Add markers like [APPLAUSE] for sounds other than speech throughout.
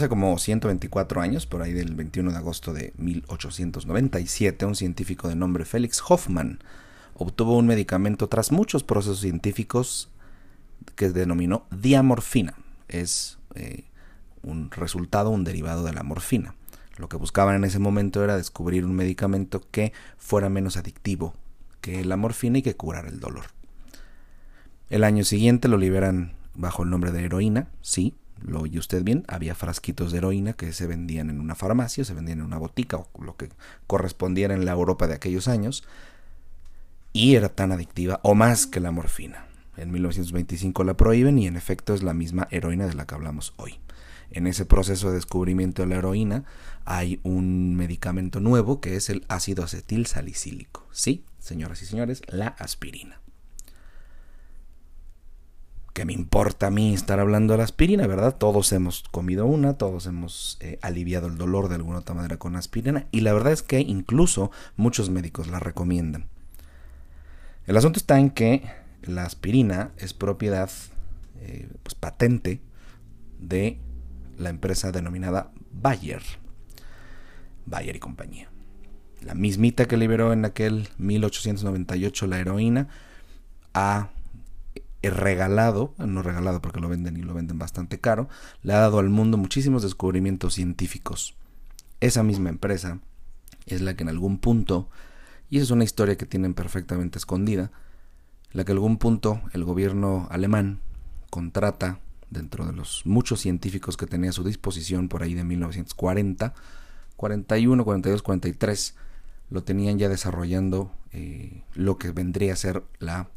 Hace como 124 años, por ahí del 21 de agosto de 1897, un científico de nombre Félix Hoffman obtuvo un medicamento tras muchos procesos científicos que denominó diamorfina. Es eh, un resultado, un derivado de la morfina. Lo que buscaban en ese momento era descubrir un medicamento que fuera menos adictivo que la morfina y que curara el dolor. El año siguiente lo liberan bajo el nombre de heroína, sí, lo oye usted bien, había frasquitos de heroína que se vendían en una farmacia, se vendían en una botica o lo que correspondiera en la Europa de aquellos años, y era tan adictiva o más que la morfina. En 1925 la prohíben y en efecto es la misma heroína de la que hablamos hoy. En ese proceso de descubrimiento de la heroína hay un medicamento nuevo que es el ácido acetil salicílico. Sí, señoras y señores, la aspirina. ¿Qué me importa a mí estar hablando de la aspirina, verdad? Todos hemos comido una, todos hemos eh, aliviado el dolor de alguna otra manera con aspirina y la verdad es que incluso muchos médicos la recomiendan. El asunto está en que la aspirina es propiedad eh, pues, patente de la empresa denominada Bayer. Bayer y compañía. La mismita que liberó en aquel 1898 la heroína ha regalado, no regalado porque lo venden y lo venden bastante caro, le ha dado al mundo muchísimos descubrimientos científicos. Esa misma empresa es la que en algún punto, y esa es una historia que tienen perfectamente escondida, la que en algún punto el gobierno alemán contrata dentro de los muchos científicos que tenía a su disposición por ahí de 1940, 41, 42, 43, lo tenían ya desarrollando eh, lo que vendría a ser la,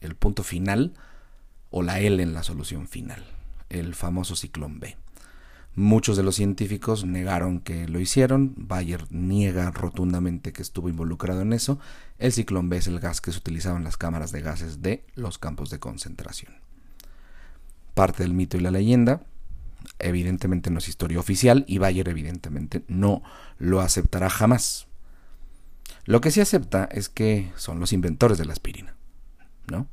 el punto final o la L en la solución final, el famoso ciclón B. Muchos de los científicos negaron que lo hicieron, Bayer niega rotundamente que estuvo involucrado en eso. El ciclón B es el gas que se utilizaba en las cámaras de gases de los campos de concentración. Parte del mito y la leyenda, evidentemente no es historia oficial y Bayer evidentemente no lo aceptará jamás. Lo que sí acepta es que son los inventores de la aspirina, ¿no?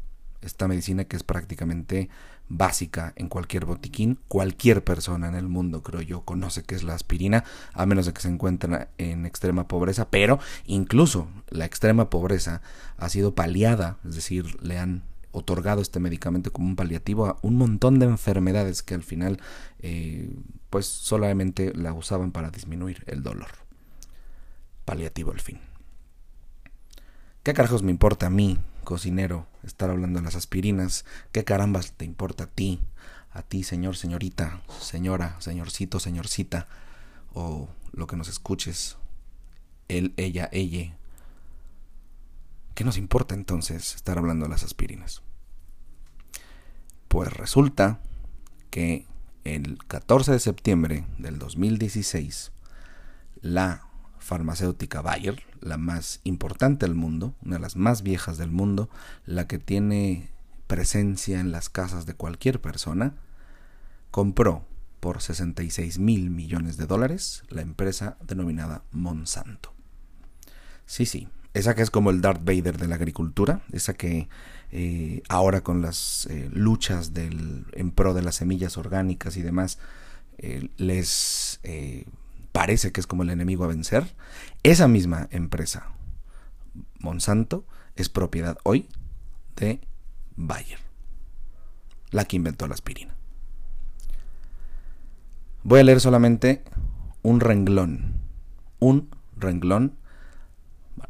Esta medicina que es prácticamente básica en cualquier botiquín. Cualquier persona en el mundo, creo yo, conoce qué es la aspirina, a menos de que se encuentren en extrema pobreza, pero incluso la extrema pobreza ha sido paliada, es decir, le han otorgado este medicamento como un paliativo a un montón de enfermedades que al final eh, pues solamente la usaban para disminuir el dolor. Paliativo al fin. ¿Qué carajos me importa a mí cocinero, estar hablando de las aspirinas. ¿Qué carambas te importa a ti? A ti, señor, señorita, señora, señorcito, señorcita, o lo que nos escuches, él, ella, ella. ¿Qué nos importa entonces estar hablando de las aspirinas? Pues resulta que el 14 de septiembre del 2016, la farmacéutica Bayer, la más importante del mundo, una de las más viejas del mundo, la que tiene presencia en las casas de cualquier persona, compró por 66 mil millones de dólares la empresa denominada Monsanto. Sí, sí, esa que es como el Darth Vader de la agricultura, esa que eh, ahora con las eh, luchas del, en pro de las semillas orgánicas y demás eh, les parece que es como el enemigo a vencer, esa misma empresa, Monsanto, es propiedad hoy de Bayer, la que inventó la aspirina. Voy a leer solamente un renglón, un renglón,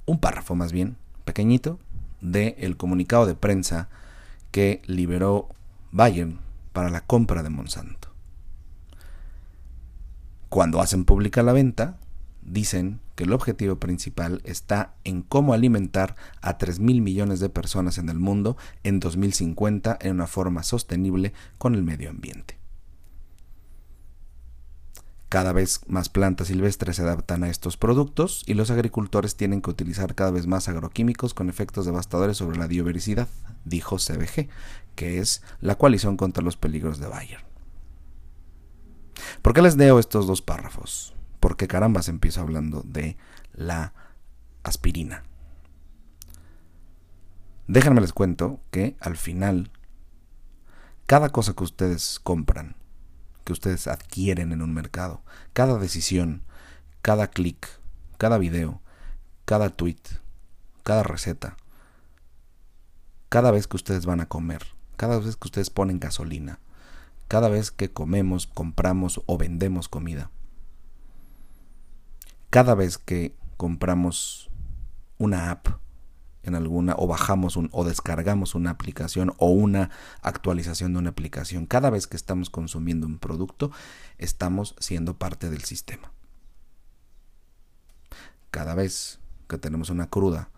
un párrafo más bien, pequeñito, del el comunicado de prensa que liberó Bayer para la compra de Monsanto. Cuando hacen pública la venta, dicen que el objetivo principal está en cómo alimentar a 3 mil millones de personas en el mundo en 2050 en una forma sostenible con el medio ambiente. Cada vez más plantas silvestres se adaptan a estos productos y los agricultores tienen que utilizar cada vez más agroquímicos con efectos devastadores sobre la biodiversidad, dijo CBG, que es la coalición contra los peligros de Bayer. ¿Por qué les leo estos dos párrafos? Porque carambas empiezo hablando de la aspirina. Déjenme les cuento que al final, cada cosa que ustedes compran, que ustedes adquieren en un mercado, cada decisión, cada clic, cada video, cada tweet, cada receta, cada vez que ustedes van a comer, cada vez que ustedes ponen gasolina, cada vez que comemos, compramos o vendemos comida, cada vez que compramos una app en alguna o bajamos o descargamos una aplicación o una actualización de una aplicación, cada vez que estamos consumiendo un producto, estamos siendo parte del sistema. Cada vez que tenemos una cruda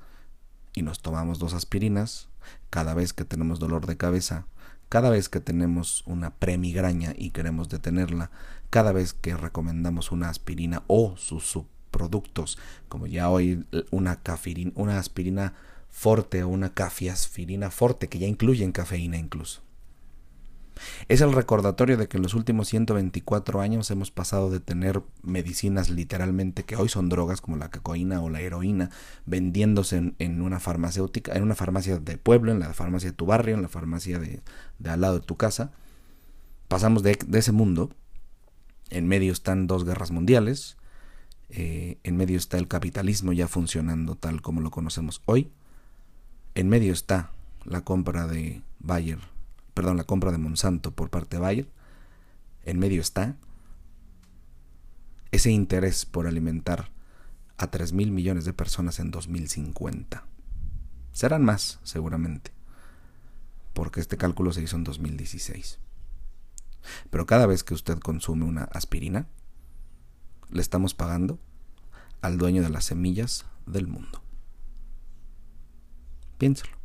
y nos tomamos dos aspirinas, cada vez que tenemos dolor de cabeza, cada vez que tenemos una premigraña y queremos detenerla, cada vez que recomendamos una aspirina o sus subproductos, como ya hoy una, una aspirina forte o una cafiaspirina forte, que ya incluyen cafeína incluso. Es el recordatorio de que en los últimos 124 años hemos pasado de tener medicinas literalmente que hoy son drogas como la cocaína o la heroína vendiéndose en, una farmacéutica, en una farmacia de pueblo, en la farmacia de tu barrio, en la farmacia de, al lado de tu casa. Pasamos de, ese mundo. En medio están dos guerras mundiales. Eh, en medio está el capitalismo ya funcionando tal como lo conocemos hoy. En medio está la compra de Bayer perdón, la compra de Monsanto por parte de Bayer, en medio está ese interés por alimentar a 3 mil millones de personas en 2050. Serán más, seguramente, porque este cálculo se hizo en 2016. Pero cada vez que usted consume una aspirina, le estamos pagando al dueño de las semillas del mundo. Piénsalo.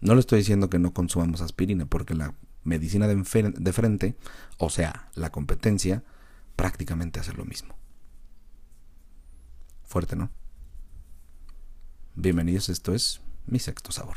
No le estoy diciendo que no consumamos aspirina, porque la medicina de, frente, o sea, la competencia, prácticamente hace lo mismo. Fuerte, ¿no? Bienvenidos, esto es mi sexto sabor.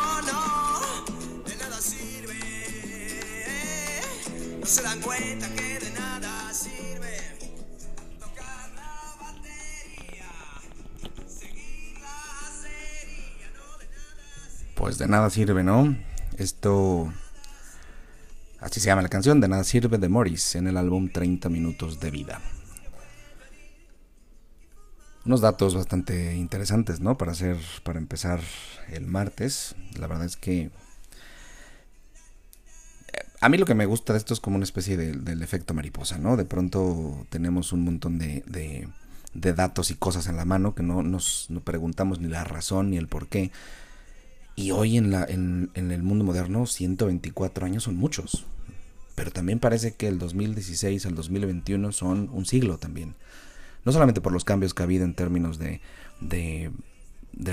Esto... Así se llama la canción, de nada sirve de Morris en el álbum 30 minutos de vida. Unos datos bastante interesantes, ¿no? Para hacer, para empezar el martes. La verdad es que a mí lo que me gusta de esto es como una especie de, del efecto mariposa, ¿no? De pronto tenemos un montón de, datos y cosas en la mano que no nos no preguntamos ni la razón ni el por qué. Y hoy en, la, en, el mundo moderno, 124 años son muchos. Pero también parece que el 2016 al 2021 son un siglo también. No solamente por los cambios que ha habido en términos de, de,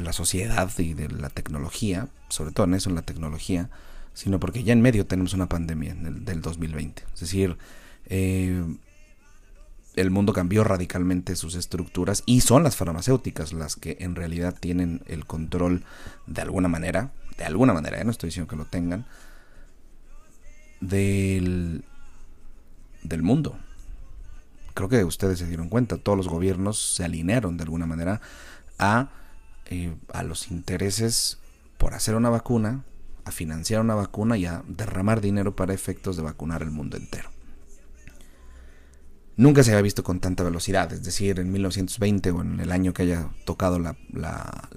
la sociedad y de la tecnología, sobre todo en eso, en la tecnología, sino porque ya en medio tenemos una pandemia del 2020. Es decir, eh, el mundo cambió radicalmente sus estructuras y son las farmacéuticas las que en realidad tienen el control de alguna manera, de alguna manera, ¿eh? no estoy diciendo que lo tengan, del, del mundo. Creo que ustedes se dieron cuenta, todos los gobiernos se alinearon de alguna manera a, eh, a los intereses por hacer una vacuna, a financiar una vacuna y a derramar dinero para efectos de vacunar el mundo entero nunca se había visto con tanta velocidad, es decir, en 1920 o en el año que haya tocado la, la,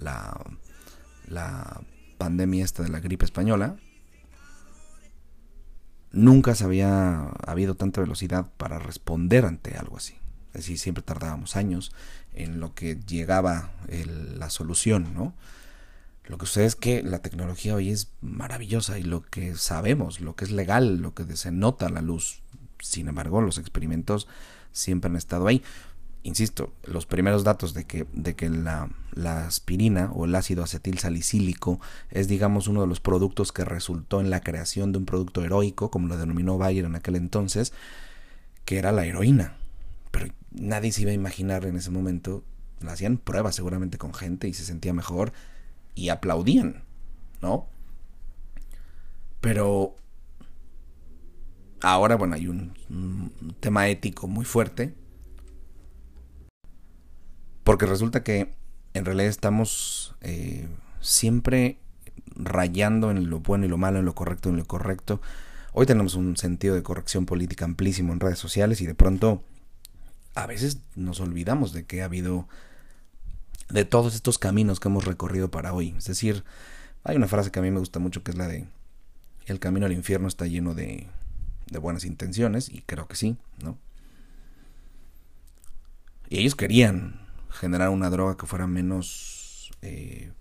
la, pandemia esta de la gripe española, nunca se había habido tanta velocidad para responder ante algo así. Es decir, siempre tardábamos años en lo que llegaba la solución, ¿no? Lo que sucede es que la tecnología hoy es maravillosa y lo que sabemos, lo que es legal, lo que se nota la luz. Sin embargo, los experimentos siempre han estado ahí. Insisto, los primeros datos de que, de que la, la aspirina o el ácido acetil salicílico es, digamos, uno de los productos que resultó en la creación de un producto heroico, como lo denominó Bayer en aquel entonces, que era la heroína. Pero nadie se iba a imaginar en ese momento. Hacían pruebas seguramente con gente y se sentía mejor y aplaudían, ¿no? Pero ahora, bueno, hay un, tema ético muy fuerte. Porque resulta que en realidad estamos eh, siempre rayando en lo bueno y lo malo, en lo correcto y en lo incorrecto. Hoy tenemos un sentido de corrección política amplísimo en redes sociales y de pronto a veces nos olvidamos de que ha habido de todos estos caminos que hemos recorrido para hoy. Es decir, hay una frase que a mí me gusta mucho que es la de el camino al infierno está lleno de, de buenas intenciones y creo que sí, ¿no? Y ellos querían generar una droga que fuera menos eh,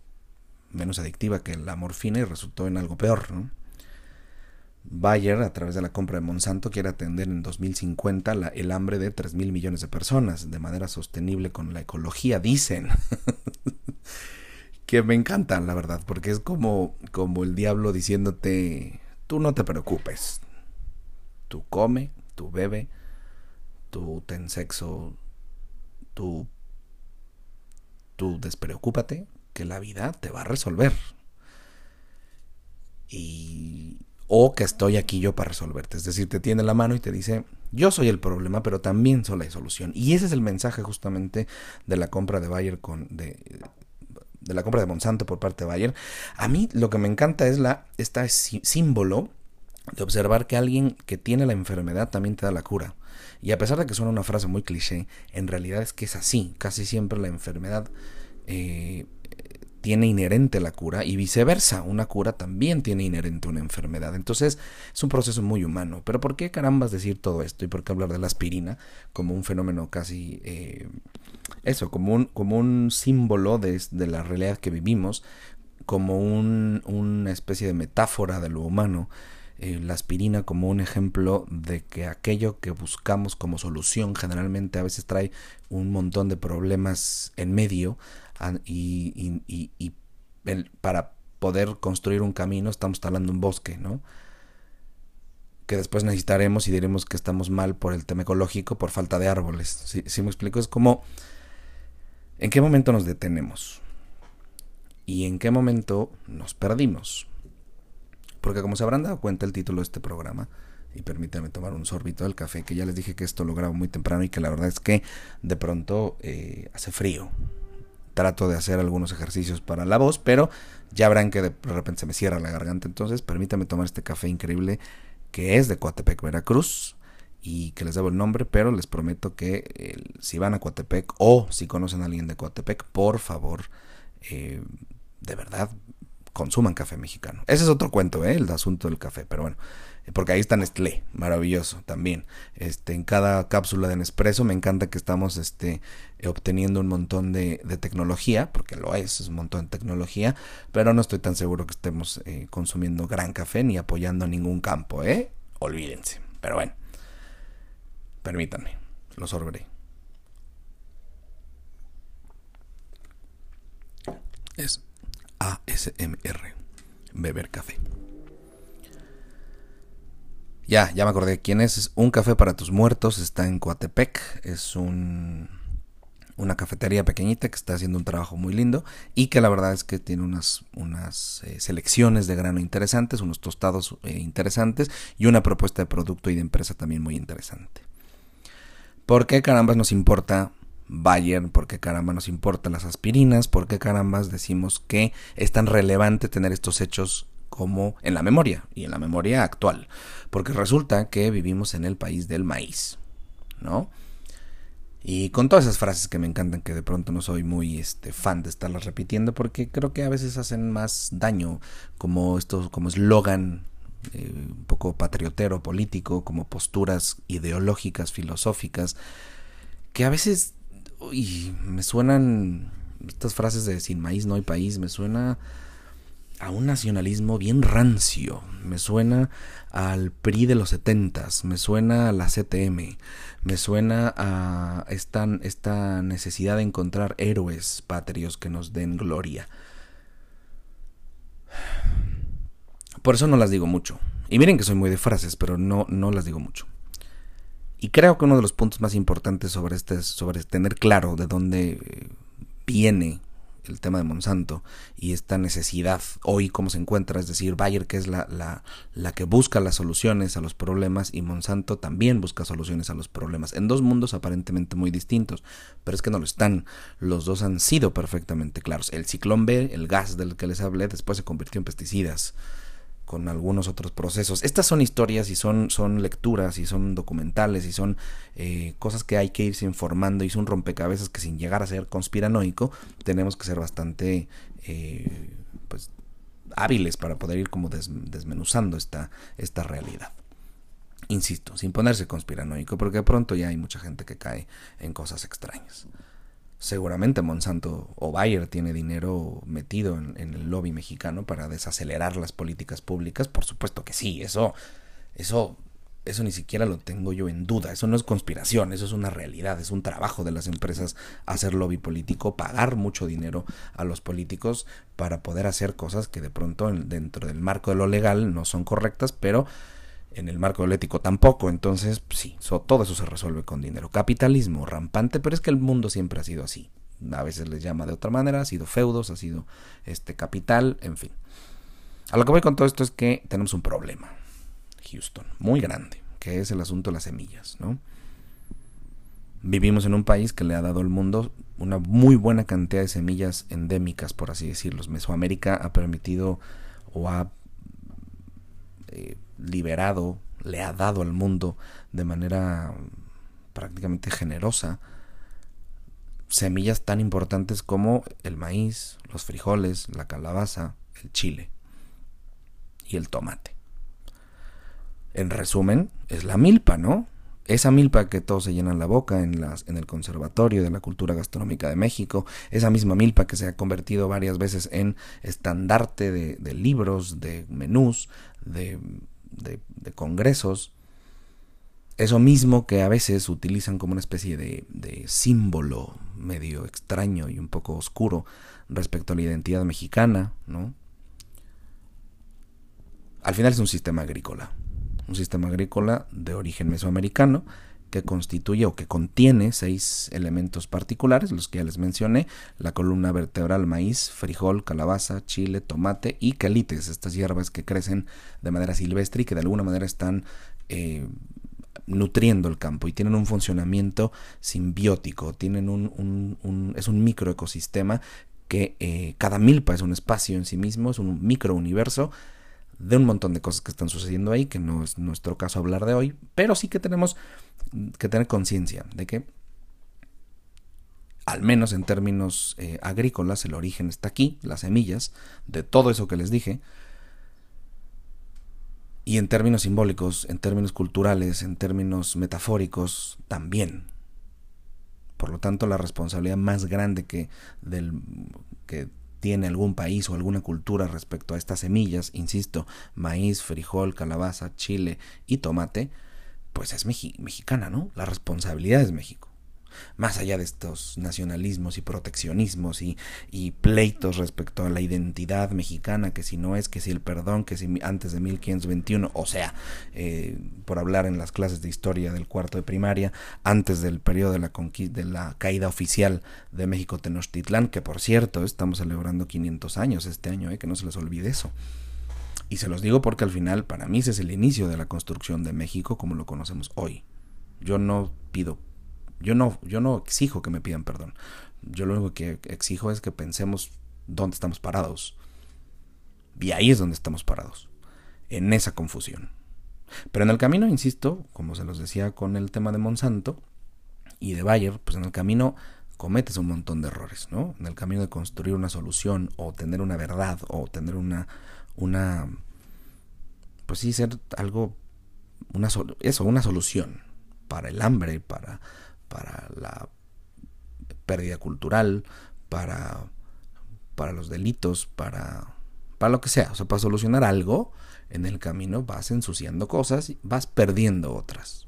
menos adictiva que la morfina y resultó en algo peor, ¿no? Bayer, a través de la compra de Monsanto, quiere atender en 2050 la, el hambre de 3 mil millones de personas de manera sostenible con la ecología, dicen. [LAUGHS] que me encantan, la verdad, porque es como, como el diablo diciéndote, tú no te preocupes, tú come, tú bebe, tú ten sexo, tú, tú despreocúpate, que la vida te va a resolver. Y o que estoy aquí yo para resolverte. Es decir, te tiene la mano y te dice, yo soy el problema, pero también soy la solución. Y ese es el mensaje justamente de la compra de Bayer con de, de la compra de Monsanto por parte de Bayer. A mí lo que me encanta es la este símbolo de observar que alguien que tiene la enfermedad también te da la cura. Y a pesar de que suena una frase muy cliché, en realidad es que es así. Casi siempre la enfermedad eh, tiene inherente la cura y viceversa, una cura también tiene inherente una enfermedad. Entonces es un proceso muy humano. Pero ¿por qué carambas decir todo esto y por qué hablar de la aspirina como un fenómeno casi, eh, eso, como un, como un símbolo de, la realidad que vivimos, como un, una especie de metáfora de lo humano? Eh, la aspirina como un ejemplo de que aquello que buscamos como solución generalmente a veces trae un montón de problemas en medio y, para poder construir un camino estamos talando un bosque, ¿no? Que después necesitaremos y diremos que estamos mal por el tema ecológico, por falta de árboles. Si me explico? Es como, ¿en qué momento nos detenemos? ¿Y en qué momento nos perdimos? Porque como se habrán dado cuenta el título de este programa, y permítanme tomar un sorbito del café, que ya les dije que esto lo grabo muy temprano y que la verdad es que de pronto eh, hace frío trato de hacer algunos ejercicios para la voz, pero ya verán que de repente se me cierra la garganta. Entonces, permítanme tomar este café increíble que es de Coatepec, Veracruz, y que les debo el nombre, pero les prometo que si van a Coatepec o si conocen a alguien de Coatepec, por favor, eh, de verdad, consuman café mexicano. Ese es otro cuento, ¿eh? el asunto del café, pero bueno porque ahí está Nestlé, maravilloso también. Este, en cada cápsula de Nespresso me encanta que estamos este, obteniendo un montón de, tecnología, porque lo es, es un montón de tecnología, pero no estoy tan seguro que estemos eh, consumiendo gran café ni apoyando ningún campo, ¿eh? Olvídense. Pero bueno, permítanme, lo sorberé. Es ASMR, beber café. Ya, ya me acordé quién es. Un Café para tus Muertos. Está en Coatepec. Es un, una cafetería pequeñita que está haciendo un trabajo muy lindo y que la verdad es que tiene unas, eh, selecciones de grano interesantes, unos tostados eh, interesantes y una propuesta de producto y de empresa también muy interesante. ¿Por qué carambas nos importa Bayer? ¿Por qué caramba nos importa las aspirinas? ¿Por qué carambas decimos que es tan relevante tener estos hechos como en la memoria y en la memoria actual? porque resulta que vivimos en el país del maíz, ¿no? Y con todas esas frases que me encantan, que de pronto no soy muy este, fan de estarlas repitiendo, porque creo que a veces hacen más daño como esto, como eslogan eh, un poco patriotero político, como posturas ideológicas, filosóficas, que a veces me suenan estas frases de sin maíz no hay país, me suena a un nacionalismo bien rancio, me suena al PRI de los setentas, me suena a la CTM, me suena a esta, esta necesidad de encontrar héroes patrios que nos den gloria. Por eso no las digo mucho. Y miren que soy muy de frases, pero no, no las digo mucho. Y creo que uno de los puntos más importantes sobre este sobre tener claro de dónde viene el tema de Monsanto y esta necesidad hoy cómo se encuentra, es decir, Bayer que es la, la, la, que busca las soluciones a los problemas y Monsanto también busca soluciones a los problemas, en dos mundos aparentemente muy distintos, pero es que no lo están, los dos han sido perfectamente claros. El ciclón B, el gas del que les hablé, después se convirtió en pesticidas con algunos otros procesos. Estas son historias y son, son lecturas y son documentales y son eh, cosas que hay que irse informando y son rompecabezas que sin llegar a ser conspiranoico tenemos que ser bastante eh, pues, hábiles para poder ir como desmenuzando esta, esta realidad. Insisto, sin ponerse conspiranoico, porque de pronto ya hay mucha gente que cae en cosas extrañas seguramente Monsanto o Bayer tiene dinero metido en, el lobby mexicano para desacelerar las políticas públicas. Por supuesto que sí, eso, eso, eso ni siquiera lo tengo yo en duda. Eso no es conspiración, eso es una realidad, es un trabajo de las empresas hacer lobby político, pagar mucho dinero a los políticos para poder hacer cosas que de pronto dentro del marco de lo legal no son correctas, pero en el marco del ético tampoco. Entonces, sí, todo eso se resuelve con dinero. Capitalismo rampante, pero es que el mundo siempre ha sido así. A veces les llama de otra manera, ha sido feudos, ha sido este capital, en fin. A lo que voy con todo esto es que tenemos un problema, Houston, muy grande, que es el asunto de las semillas, ¿no? Vivimos en un país que le ha dado al mundo una muy buena cantidad de semillas endémicas, por así decirlo. Mesoamérica ha permitido o ha eh, liberado, le ha dado al mundo de manera prácticamente generosa semillas tan importantes como el maíz, los frijoles, la calabaza, el chile y el tomate. En resumen, es la milpa, ¿no? Esa milpa que todos se llenan la boca en, las, en el Conservatorio de la Cultura Gastronómica de México, esa misma milpa que se ha convertido varias veces en estandarte de, de libros, de menús, de de, congresos, eso mismo que a veces utilizan como una especie de, de, símbolo medio extraño y un poco oscuro respecto a la identidad mexicana, ¿no? Al final es un sistema agrícola, un sistema agrícola de origen mesoamericano que constituye o que contiene seis elementos particulares, los que ya les mencioné, la columna vertebral maíz, frijol, calabaza, chile, tomate y calites, estas hierbas que crecen de manera silvestre y que de alguna manera están eh, nutriendo el campo y tienen un funcionamiento simbiótico, tienen un, es un microecosistema que eh, cada milpa es un espacio en sí mismo, es un microuniverso de un montón de cosas que están sucediendo ahí, que no es nuestro caso hablar de hoy, pero sí que tenemos que tener conciencia de que, al menos en términos eh, agrícolas, el origen está aquí, las semillas, de todo eso que les dije, y en términos simbólicos, en términos culturales, en términos metafóricos, también. Por lo tanto, la responsabilidad más grande que, del, que tiene algún país o alguna cultura respecto a estas semillas, insisto, maíz, frijol, calabaza, chile y tomate, pues es mexicana, ¿no? La responsabilidad es México. Más allá de estos nacionalismos y proteccionismos y, pleitos respecto a la identidad mexicana, que si no es, que si el perdón, que si antes de 1521, o sea, eh, por hablar en las clases de historia del cuarto de primaria, antes del periodo de la, de la caída oficial de México Tenochtitlán, que por cierto, estamos celebrando 500 años este año, eh, que no se les olvide eso. Y se los digo porque al final para mí ese es el inicio de la construcción de México como lo conocemos hoy. Yo no pido, yo no, yo no exijo que me pidan perdón. Yo lo único que exijo es que pensemos dónde estamos parados. Y ahí es donde estamos parados, en esa confusión. Pero en el camino, insisto, como se los decía con el tema de Monsanto y de Bayer, pues en el camino cometes un montón de errores, ¿no? En el camino de construir una solución o tener una verdad o tener una una pues sí, ser algo, una, eso, una solución para el hambre, para, para la pérdida cultural, para, para los delitos, para, para lo que sea. O sea, para solucionar algo en el camino vas ensuciando cosas, vas perdiendo otras.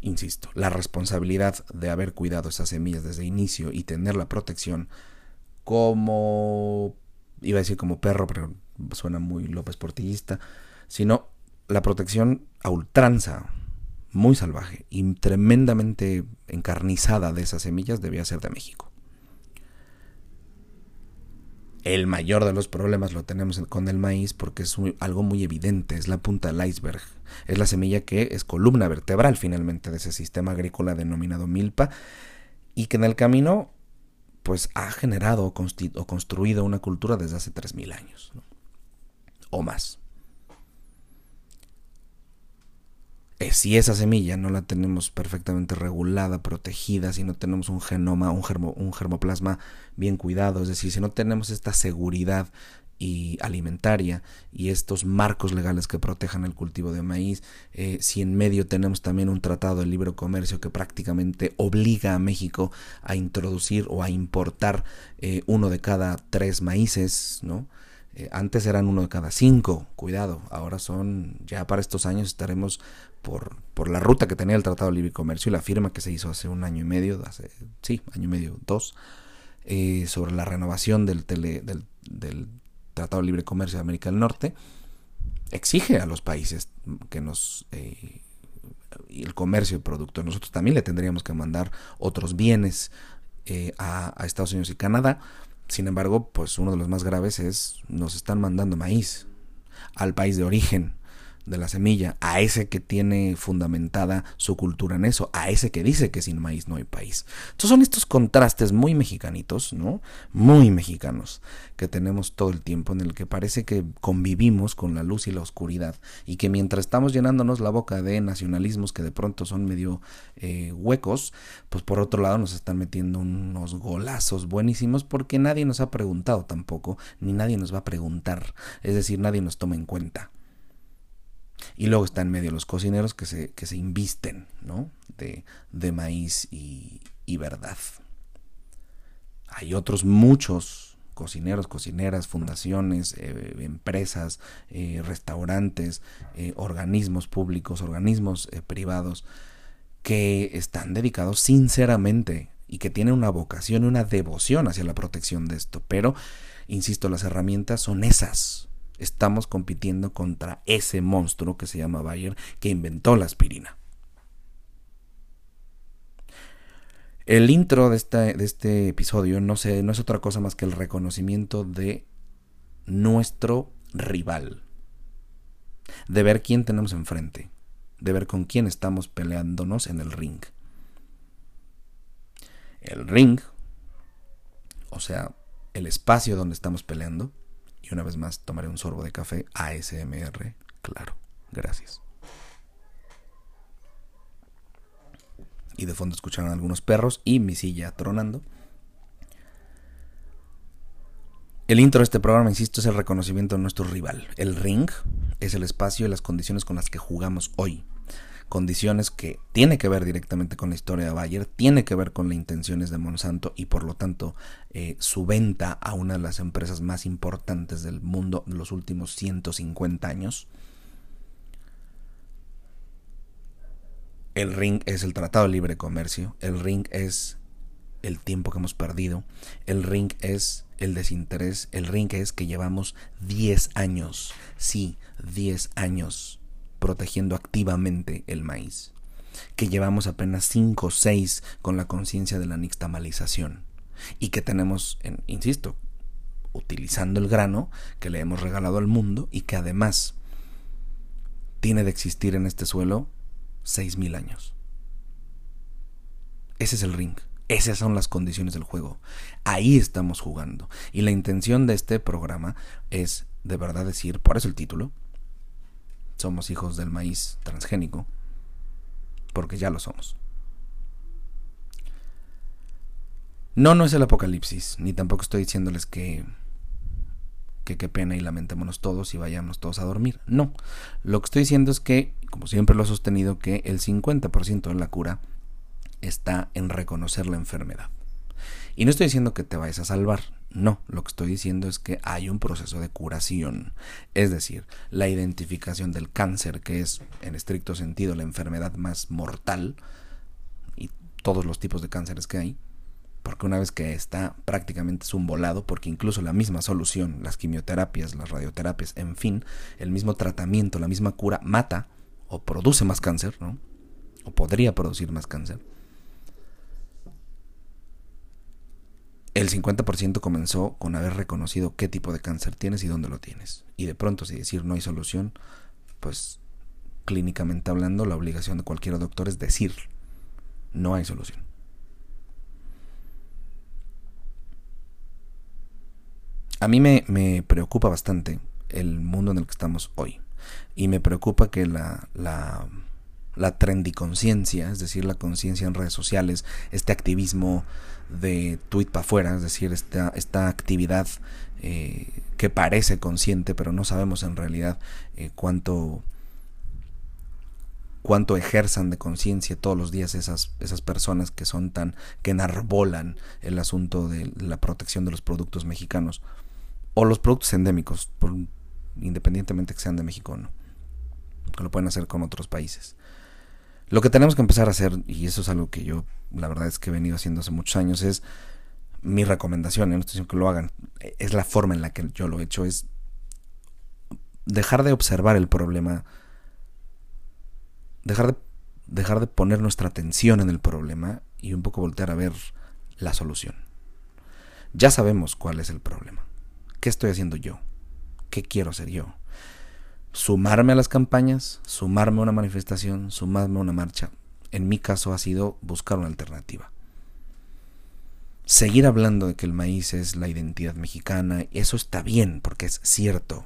Insisto, la responsabilidad de haber cuidado esas semillas desde inicio y tener la protección como, iba a decir como perro, pero suena muy López Portillista, sino la protección a ultranza, muy salvaje y tremendamente encarnizada de esas semillas debía ser de México. El mayor de los problemas lo tenemos con el maíz porque es algo muy evidente, es la punta del iceberg, es la semilla que es columna vertebral finalmente de ese sistema agrícola denominado milpa y que en el camino pues ha generado o, construido una cultura desde hace 3.000 años o más. Eh, si esa semilla no la tenemos perfectamente regulada, protegida, si no tenemos un genoma, un, un germoplasma bien cuidado, es decir, si no tenemos esta seguridad y alimentaria y estos marcos legales que protejan el cultivo de maíz, eh, si en medio tenemos también un tratado de libre comercio que prácticamente obliga a México a introducir o a importar eh, uno de cada tres maíces, ¿no? antes eran uno de cada cinco, cuidado, ahora son, ya para estos años estaremos por, la ruta que tenía el Tratado de Libre Comercio y la firma que se hizo hace un año y medio, hace, sí, año y medio, dos, eh, sobre la renovación del, del, Tratado de Libre Comercio de América del Norte, exige a los países que nos... Eh, el comercio de productos. Nosotros también le tendríamos que mandar otros bienes eh, a, a, Estados Unidos y Canadá. Sin embargo, pues uno de los más graves es nos están mandando maíz al país de origen de la semilla, a ese que tiene fundamentada su cultura en eso, a ese que dice que sin maíz no hay país. Entonces son estos contrastes muy mexicanitos, ¿no? Muy mexicanos que tenemos todo el tiempo en el que parece que convivimos con la luz y la oscuridad y que mientras estamos llenándonos la boca de nacionalismos que de pronto son medio eh, huecos, pues por otro lado nos están metiendo unos golazos buenísimos porque nadie nos ha preguntado tampoco, ni nadie nos va a preguntar, es decir, nadie nos toma en cuenta. Y luego están en medio los cocineros que se, que se invisten ¿no? de, de maíz y, y verdad. Hay otros muchos cocineros, cocineras, fundaciones, eh, empresas, eh, restaurantes, eh, organismos públicos, organismos privados que están dedicados sinceramente y que tienen una vocación y una devoción hacia la protección de esto. Pero, insisto, las herramientas son esas, estamos compitiendo contra ese monstruo que se llama Bayer que inventó la aspirina. El intro de este, de este episodio no, no es otra cosa más que el reconocimiento de nuestro rival. De ver quién tenemos enfrente. De ver con quién estamos peleándonos en el ring. El ring, o sea, el espacio donde estamos peleando, y una vez más tomaré un sorbo de café ASMR. Claro, gracias. Y de fondo escucharon algunos perros y mi silla tronando. El intro de este programa, insisto, es el reconocimiento de nuestro rival. El ring es el espacio y las condiciones con las que jugamos hoy condiciones que tiene que ver directamente con la historia de Bayer, tiene que ver con las intenciones de Monsanto y por lo tanto eh, su venta a una de las empresas más importantes del mundo en los últimos 150 años. El ring es el Tratado de Libre Comercio, el ring es el tiempo que hemos perdido, el ring es el desinterés, el ring es que llevamos 10 años, sí, 10 años protegiendo activamente el maíz, que llevamos apenas 5 o 6 con la conciencia de la nixtamalización y que tenemos, en, insisto, utilizando el grano que le hemos regalado al mundo y que además tiene de existir en este suelo 6.000 años. Ese es el ring. Esas son las condiciones del juego. Ahí estamos jugando. Y la intención de este programa es de verdad decir, por eso el título, somos hijos del maíz transgénico, porque ya lo somos. No, no es el apocalipsis, ni tampoco estoy diciéndoles que que pena y lamentémonos todos y vayamos todos a dormir. No, lo que estoy diciendo es que, como siempre lo he sostenido, que el 50% de la cura está en reconocer la enfermedad. Y no estoy diciendo que te vayas a salvar, no, lo que estoy diciendo es que hay un proceso de curación, es decir, la identificación del cáncer, que es en estricto sentido la enfermedad más mortal, y todos los tipos de cánceres que hay, porque una vez que está prácticamente es un volado, porque incluso la misma solución, las quimioterapias, las radioterapias, en fin, el mismo tratamiento, la misma cura mata o produce más cáncer, ¿no? O podría producir más cáncer. El 50% comenzó con haber reconocido qué tipo de cáncer tienes y dónde lo tienes. Y de pronto, si decir no hay solución, pues clínicamente hablando, la obligación de cualquier doctor es decir no hay solución. A mí me, me preocupa bastante el mundo en el que estamos hoy. Y me preocupa que la, la, la trendiconciencia, es decir, la conciencia en redes sociales, este activismo de tweet para afuera, es decir, esta, esta actividad eh, que parece consciente, pero no sabemos en realidad eh, cuánto cuánto ejerzan de conciencia todos los días esas, esas personas que son tan, que enarbolan el asunto de la protección de los productos mexicanos o los productos endémicos, independientemente que sean de México o no, que lo pueden hacer con otros países. Lo que tenemos que empezar a hacer, y eso es algo que yo la verdad es que he venido haciendo hace muchos años, es mi recomendación, no estoy diciendo que lo hagan, es la forma en la que yo lo he hecho, es dejar de observar el problema, dejar de, dejar de poner nuestra atención en el problema y un poco voltear a ver la solución. Ya sabemos cuál es el problema. ¿Qué estoy haciendo yo? ¿Qué quiero hacer yo? Sumarme a las campañas, sumarme a una manifestación, sumarme a una marcha en mi caso ha sido buscar una alternativa. Seguir hablando de que el maíz es la identidad mexicana, eso está bien, porque es cierto.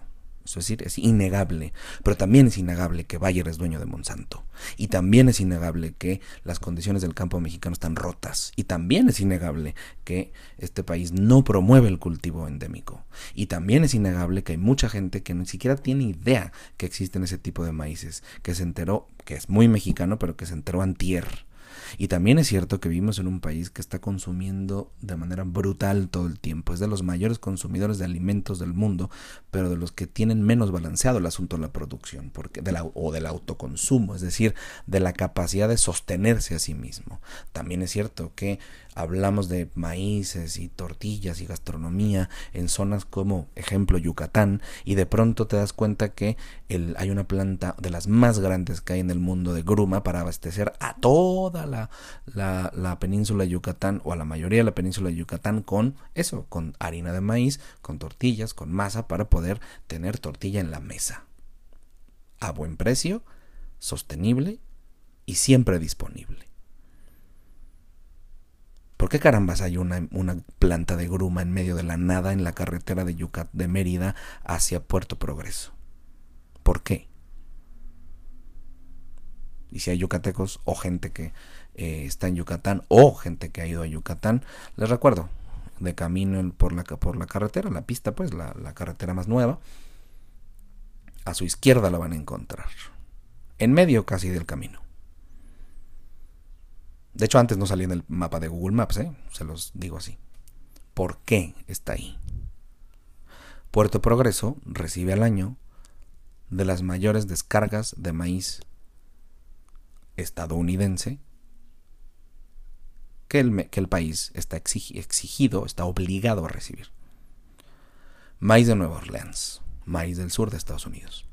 Es decir, es innegable. Pero también es innegable que Bayer es dueño de Monsanto. Y también es innegable que las condiciones del campo mexicano están rotas. Y también es innegable que este país no promueve el cultivo endémico. Y también es innegable que hay mucha gente que ni siquiera tiene idea que existen ese tipo de maíces. Que se enteró, que es muy mexicano, pero que se enteró antier y también es cierto que vivimos en un país que está consumiendo de manera brutal todo el tiempo. Es de los mayores consumidores de alimentos del mundo, pero de los que tienen menos balanceado el asunto de la producción porque de la, o del autoconsumo, es decir, de la capacidad de sostenerse a sí mismo. También es cierto que hablamos de maíces y tortillas y gastronomía en zonas como, ejemplo, Yucatán, y de pronto te das cuenta que hay una planta de las más grandes que hay en el mundo de gruma para abastecer a toda la, la península de Yucatán o a la mayoría de la península de Yucatán con eso, con harina de maíz, con tortillas, con masa para poder tener tortilla en la mesa. A buen precio, sostenible y siempre disponible. ¿Por qué carambas hay una, planta de gruma en medio de la nada en la carretera de, Yucat, de Mérida hacia Puerto Progreso? ¿Por qué? Y si hay yucatecos o gente que eh, está en Yucatán o gente que ha ido a Yucatán, les recuerdo, de camino por la, por la carretera, la pista pues, la, la carretera más nueva, a su izquierda la van a encontrar, en medio casi del camino. De hecho, antes no salía en el mapa de Google Maps, ¿eh? se los digo así. ¿Por qué está ahí? Puerto Progreso recibe al año de las mayores descargas de maíz estadounidense que el, que el país está exigido, está obligado a recibir. Maíz de Nueva Orleans, maíz del sur de Estados Unidos.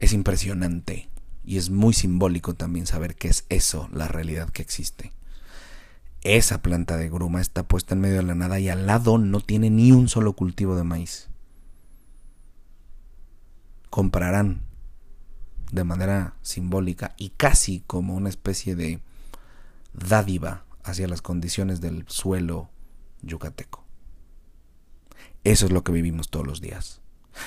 Es impresionante y es muy simbólico también saber qué es eso, la realidad que existe. Esa planta de gruma está puesta en medio de la nada y al lado no tiene ni un solo cultivo de maíz. Comprarán de manera simbólica y casi como una especie de dádiva hacia las condiciones del suelo yucateco. Eso es lo que vivimos todos los días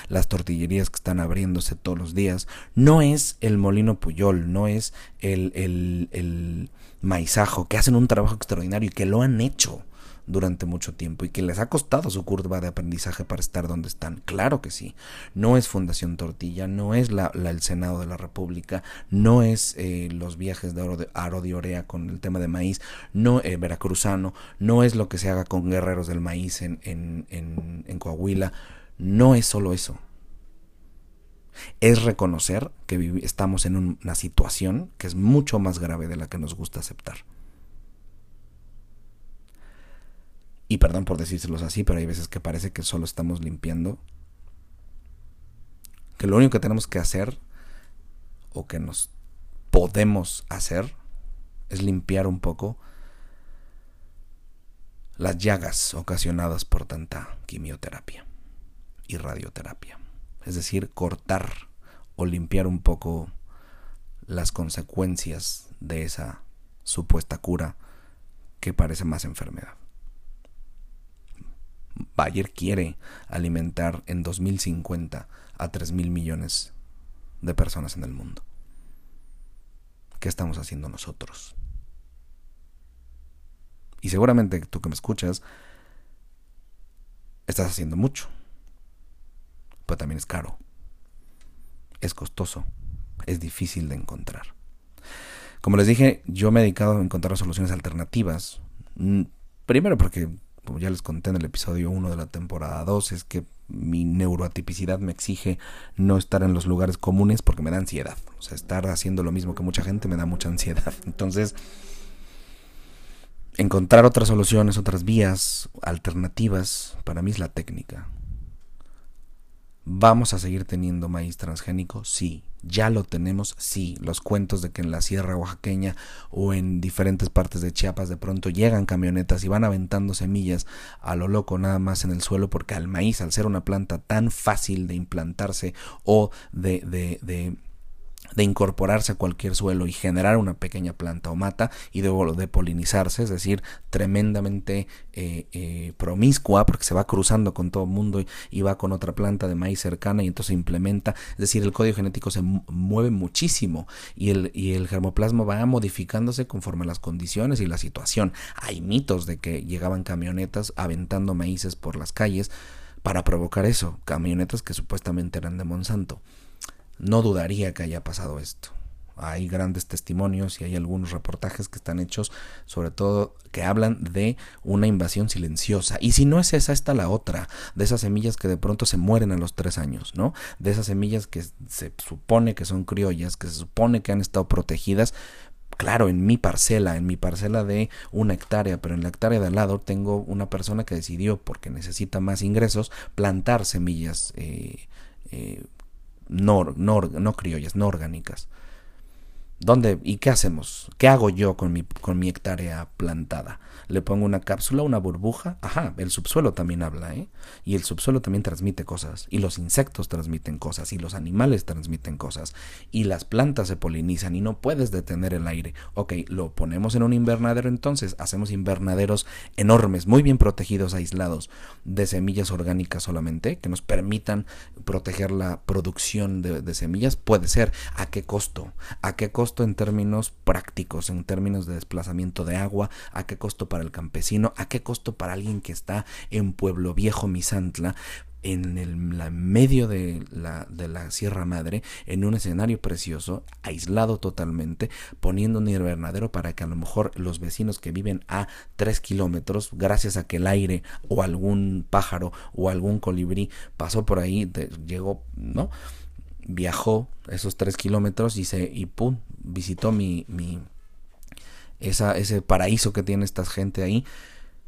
las tortillerías que están abriéndose todos los días, no es el molino Puyol, no es el, el, el maizajo, que hacen un trabajo extraordinario y que lo han hecho durante mucho tiempo y que les ha costado su curva de aprendizaje para estar donde están. Claro que sí. No es Fundación Tortilla, no es la, el Senado de la República, no es eh, los viajes de oro de, aro de Orea con el tema de maíz, no eh, veracruzano, no es lo que se haga con guerreros del maíz en, en, en Coahuila. No es solo eso. Es reconocer que estamos en una situación que es mucho más grave de la que nos gusta aceptar. Y perdón por decírselos así, pero hay veces que parece que solo estamos limpiando. Que lo único que tenemos que hacer, o que nos podemos hacer, es limpiar un poco las llagas ocasionadas por tanta quimioterapia y radioterapia. Es decir, cortar o limpiar un poco las consecuencias de esa supuesta cura que parece más enfermedad. Bayer quiere alimentar en 2050 a 3 mil millones de personas en el mundo. ¿Qué estamos haciendo nosotros? Y seguramente tú que me escuchas, estás haciendo mucho. Pero también es caro. Es costoso. Es difícil de encontrar. Como les dije, yo me he dedicado a encontrar soluciones alternativas. Mm, primero porque como ya les conté en el episodio 1 de la temporada 2, es que mi neuroatipicidad me exige no estar en los lugares comunes porque me da ansiedad. O sea, estar haciendo lo mismo que mucha gente me da mucha ansiedad. [LAUGHS] Entonces, encontrar otras soluciones, otras vías alternativas, para mí es la técnica. ¿Vamos a seguir teniendo maíz transgénico? Sí. ¿Ya lo tenemos? Sí. Los cuentos de que en la Sierra Oaxaqueña o en diferentes partes de Chiapas de pronto llegan camionetas y van aventando semillas a lo loco nada más en el suelo porque al maíz, al ser una planta tan fácil de implantarse o de, de, de de incorporarse a cualquier suelo y generar una pequeña planta o mata y de, de polinizarse, es decir, tremendamente eh, eh, promiscua porque se va cruzando con todo el mundo y, va con otra planta de maíz cercana y entonces implementa, es decir, el código genético se mueve muchísimo y el, y el germoplasma va modificándose conforme a las condiciones y la situación. Hay mitos de que llegaban camionetas aventando maíces por las calles para provocar eso, camionetas que supuestamente eran de Monsanto. No dudaría que haya pasado esto. Hay grandes testimonios y hay algunos reportajes que están hechos, sobre todo que hablan de una invasión silenciosa. Y si no es esa, está la otra, de esas semillas que de pronto se mueren a los tres años, ¿no? De esas semillas que se supone que son criollas, que se supone que han estado protegidas, claro, en mi parcela, en mi parcela de una hectárea, pero en la hectárea de al lado tengo una persona que decidió, porque necesita más ingresos, plantar semillas eh, eh, no, no, no criollas, no orgánicas. ¿Dónde y qué hacemos? ¿Qué hago yo con mi, con mi hectárea plantada? Le pongo una cápsula, una burbuja. Ajá, el subsuelo también habla, ¿eh? Y el subsuelo también transmite cosas. Y los insectos transmiten cosas. Y los animales transmiten cosas. Y las plantas se polinizan y no puedes detener el aire. Ok, lo ponemos en un invernadero entonces. Hacemos invernaderos enormes, muy bien protegidos, aislados, de semillas orgánicas solamente, que nos permitan proteger la producción de, de semillas. Puede ser. ¿A qué costo? ¿A qué costo en términos prácticos, en términos de desplazamiento de agua? ¿A qué costo para el campesino, a qué costo para alguien que está en Pueblo Viejo, Misantla, en el medio de la, de la Sierra Madre, en un escenario precioso, aislado totalmente, poniendo un invernadero para que a lo mejor los vecinos que viven a tres kilómetros, gracias a que el aire o algún pájaro o algún colibrí pasó por ahí, llegó, ¿no? Viajó esos tres kilómetros y se, y pum, visitó mi, esa, ese paraíso que tiene esta gente ahí,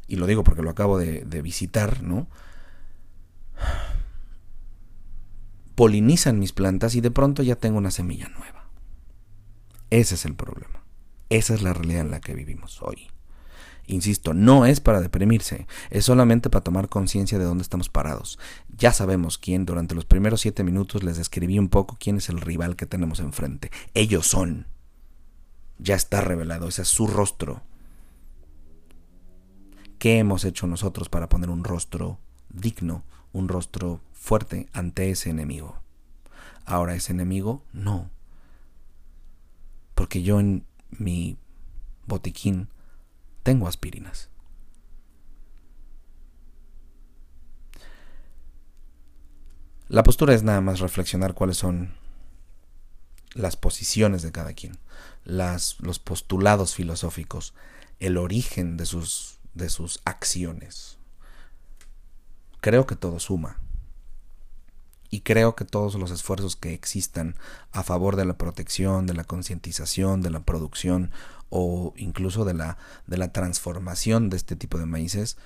y lo digo porque lo acabo de, de visitar, ¿no? Polinizan mis plantas y de pronto ya tengo una semilla nueva. Ese es el problema. Esa es la realidad en la que vivimos hoy. Insisto, no es para deprimirse, es solamente para tomar conciencia de dónde estamos parados. Ya sabemos quién, durante los primeros siete minutos les describí un poco quién es el rival que tenemos enfrente. Ellos son ya está revelado, ese es su rostro. ¿Qué hemos hecho nosotros para poner un rostro digno, un rostro fuerte ante ese enemigo? Ahora ese enemigo, no. Porque yo en mi botiquín tengo aspirinas. La postura es nada más reflexionar cuáles son las posiciones de cada quien, las, los postulados filosóficos, el origen de sus, de sus acciones. Creo que todo suma. Y creo que todos los esfuerzos que existan a favor de la protección, de la concientización, de la producción o incluso de la, de la transformación de este tipo de maíces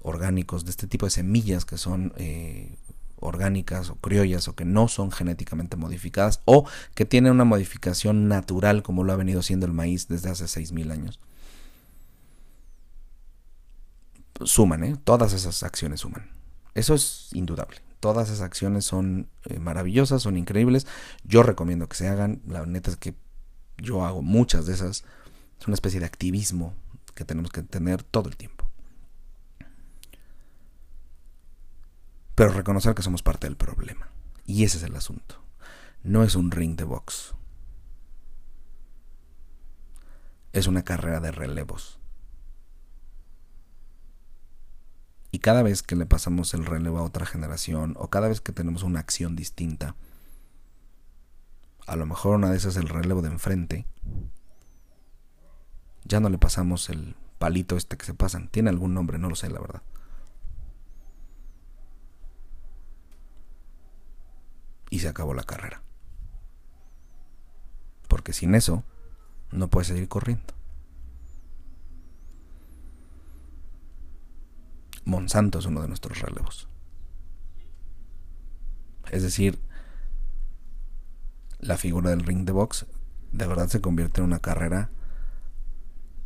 orgánicos, de este tipo de semillas que son eh, orgánicas o criollas o que no son genéticamente modificadas o que tienen una modificación natural como lo ha venido siendo el maíz desde hace 6.000 años. Suman, ¿eh? Todas esas acciones suman. Eso es indudable. Todas esas acciones son eh, maravillosas, son increíbles. Yo recomiendo que se hagan. La neta es que yo hago muchas de esas. Es una especie de activismo que tenemos que tener todo el tiempo. Pero reconocer que somos parte del problema. Y ese es el asunto. No es un ring de box. Es una carrera de relevos. Y cada vez que le pasamos el relevo a otra generación, o cada vez que tenemos una acción distinta, a lo mejor una de esas es el relevo de enfrente, ya no le pasamos el palito este que se pasan. Tiene algún nombre, no lo sé, la verdad. Y se acabó la carrera. Porque sin eso no puedes seguir corriendo. Monsanto es uno de nuestros relevos. Es decir, la figura del ring de box de verdad se convierte en una carrera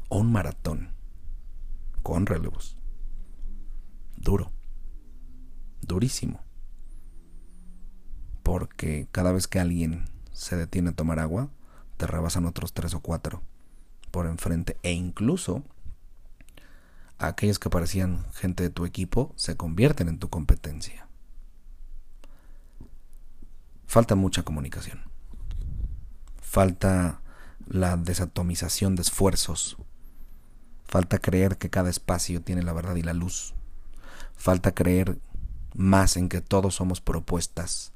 o un maratón con relevos. Duro. Durísimo porque cada vez que alguien se detiene a tomar agua, te rebasan otros tres o cuatro por enfrente e incluso aquellos que parecían gente de tu equipo se convierten en tu competencia. Falta mucha comunicación. Falta la desatomización de esfuerzos. Falta creer que cada espacio tiene la verdad y la luz. Falta creer más en que todos somos propuestas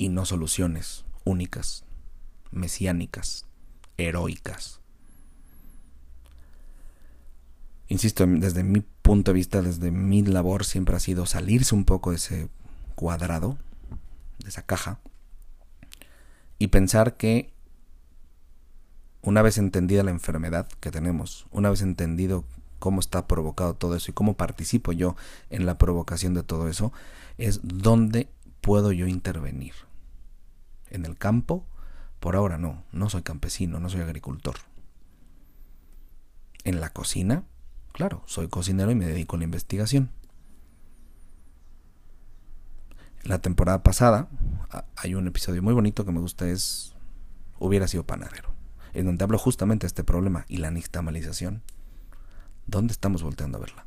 y no soluciones únicas, mesiánicas, heroicas. Insisto, desde mi punto de vista, desde mi labor siempre ha sido salirse un poco de ese cuadrado, de esa caja, y pensar que una vez entendida la enfermedad que tenemos, una vez entendido cómo está provocado todo eso y cómo participo yo en la provocación de todo eso, es dónde puedo yo intervenir en el campo, por ahora no, no soy campesino, no soy agricultor. En la cocina, claro, soy cocinero y me dedico a la investigación. La temporada pasada hay un episodio muy bonito que me gusta es Hubiera sido panadero, en donde hablo justamente de este problema y la nixtamalización. ¿Dónde estamos volteando a verla?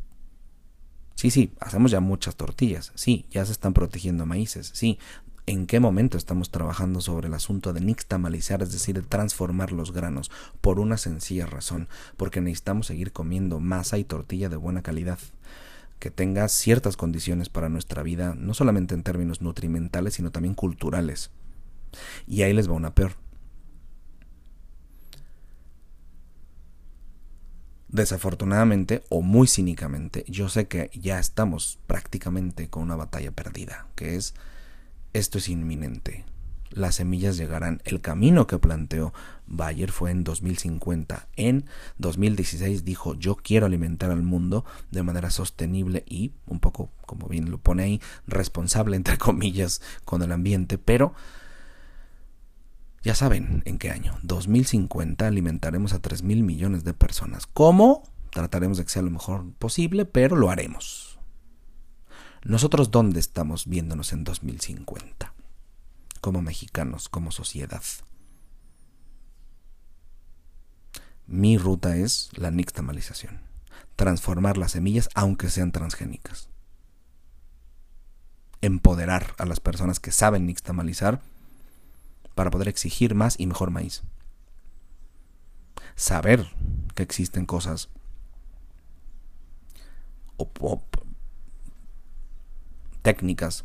Sí, sí, hacemos ya muchas tortillas, sí, ya se están protegiendo maíces, sí, en qué momento estamos trabajando sobre el asunto de nixtamalizar, es decir, de transformar los granos, por una sencilla razón, porque necesitamos seguir comiendo masa y tortilla de buena calidad, que tenga ciertas condiciones para nuestra vida, no solamente en términos nutrimentales, sino también culturales. Y ahí les va una peor. Desafortunadamente o muy cínicamente, yo sé que ya estamos prácticamente con una batalla perdida, que es esto es inminente. Las semillas llegarán. El camino que planteó Bayer fue en 2050. En 2016 dijo, yo quiero alimentar al mundo de manera sostenible y, un poco, como bien lo pone ahí, responsable, entre comillas, con el ambiente, pero... Ya saben en qué año. 2050 alimentaremos a 3 mil millones de personas. ¿Cómo? Trataremos de que sea lo mejor posible, pero lo haremos. ¿Nosotros dónde estamos viéndonos en 2050? Como mexicanos, como sociedad. Mi ruta es la nixtamalización. Transformar las semillas aunque sean transgénicas. Empoderar a las personas que saben nixtamalizar para poder exigir más y mejor maíz. Saber que existen cosas o, técnicas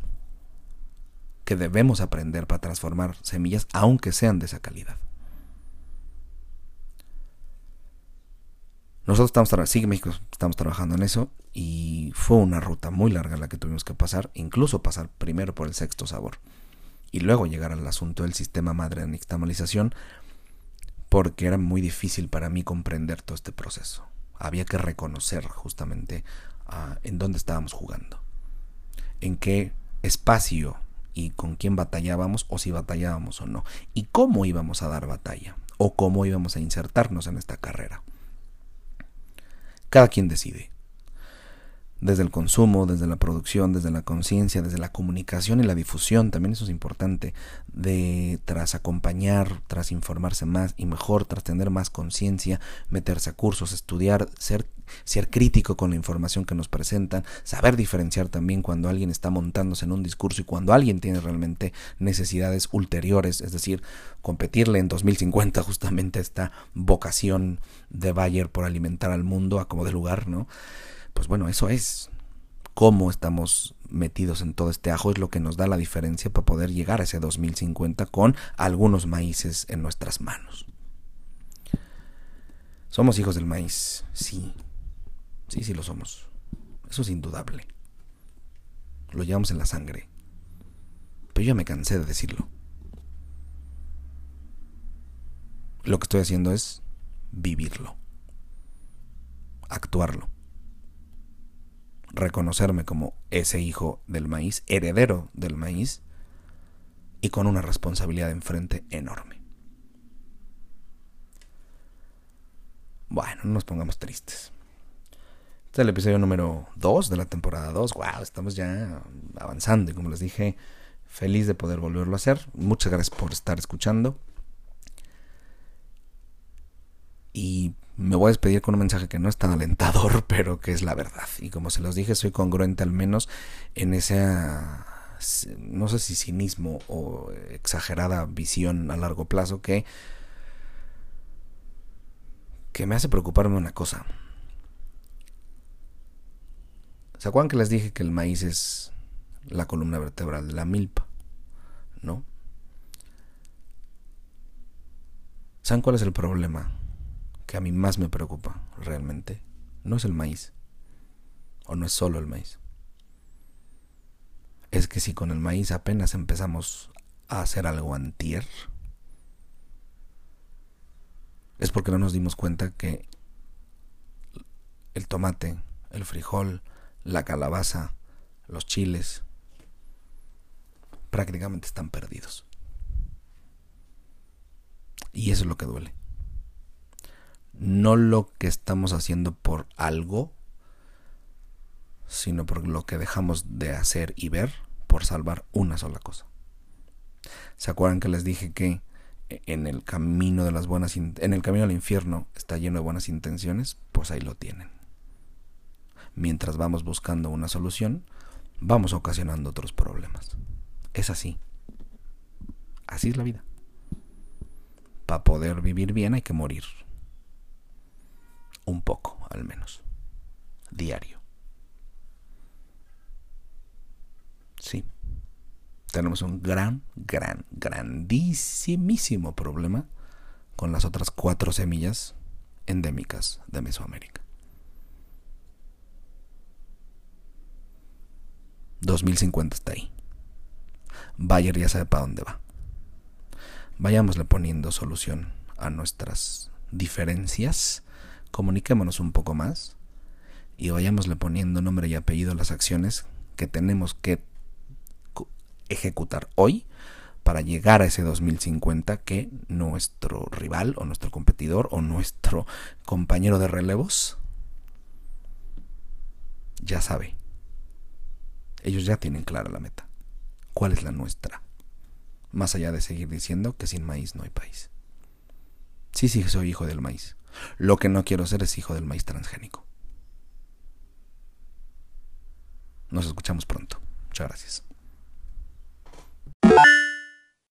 que debemos aprender para transformar semillas, aunque sean de esa calidad. Nosotros estamos, sí, México estamos trabajando en eso y fue una ruta muy larga la que tuvimos que pasar, incluso pasar primero por el sexto sabor y luego llegar al asunto del sistema madre de nixtamalización porque era muy difícil para mí comprender todo este proceso. Había que reconocer justamente ah, en dónde estábamos jugando, en qué espacio y con quién batallábamos o si batallábamos o no, y cómo íbamos a dar batalla o cómo íbamos a insertarnos en esta carrera. Cada quien decide. Desde el consumo, desde la producción, desde la conciencia, desde la comunicación y la difusión, también eso es importante, de tras acompañar, tras informarse más y mejor, tras tener más conciencia, meterse a cursos, estudiar, ser, ser crítico con la información que nos presentan, saber diferenciar también cuando alguien está montándose en un discurso y cuando alguien tiene realmente necesidades ulteriores, es decir, competirle en 2050 justamente esta vocación de Bayer por alimentar al mundo a como de lugar, ¿no? Pues bueno, eso es cómo estamos metidos en todo este ajo es lo que nos da la diferencia para poder llegar a ese 2050 con algunos maíces en nuestras manos. ¿Somos hijos del maíz? Sí. Sí, sí lo somos. Eso es indudable. Lo llevamos en la sangre. Pero yo me cansé de decirlo. Lo que estoy haciendo es vivirlo. Actuarlo reconocerme como ese hijo del maíz, heredero del maíz, y con una responsabilidad enfrente enorme. Bueno, no nos pongamos tristes. Este es el episodio número 2 de la temporada 2. Wow, estamos ya avanzando y como les dije, feliz de poder volverlo a hacer. Muchas gracias por estar escuchando. Y me voy a despedir con un mensaje que no es tan alentador, [LAUGHS] pero que es la verdad. Y como se los dije, soy congruente al menos en esa, no sé si cinismo o exagerada visión a largo plazo que, que me hace preocuparme una cosa. ¿Se acuerdan que les dije que el maíz es la columna vertebral de la milpa? ¿No? ¿Saben cuál es el problema? Que a mí más me preocupa realmente no es el maíz, o no es solo el maíz. Es que si con el maíz apenas empezamos a hacer algo antier, es porque no nos dimos cuenta que el tomate, el frijol, la calabaza, los chiles, prácticamente están perdidos. Y eso es lo que duele no lo que estamos haciendo por algo, sino por lo que dejamos de hacer y ver por salvar una sola cosa. ¿Se acuerdan que les dije que en el camino de las buenas en el camino al infierno está lleno de buenas intenciones? Pues ahí lo tienen. Mientras vamos buscando una solución, vamos ocasionando otros problemas. Es así. Así es la vida. Para poder vivir bien hay que morir un poco al menos, diario. Sí, tenemos un gran, gran, grandísimísimo problema con las otras cuatro semillas endémicas de Mesoamérica. 2050 está ahí. Bayer ya sabe para dónde va. Vayámosle poniendo solución a nuestras diferencias comuniquémonos un poco más y vayámosle poniendo nombre y apellido a las acciones que tenemos que ejecutar hoy para llegar a ese 2050 que nuestro rival o nuestro competidor o nuestro compañero de relevos ya sabe. Ellos ya tienen clara la meta. ¿Cuál es la nuestra? Más allá de seguir diciendo que sin maíz no hay país. Sí, sí, soy hijo del maíz. Lo que no quiero ser es hijo del maíz transgénico. Nos escuchamos pronto. Muchas gracias.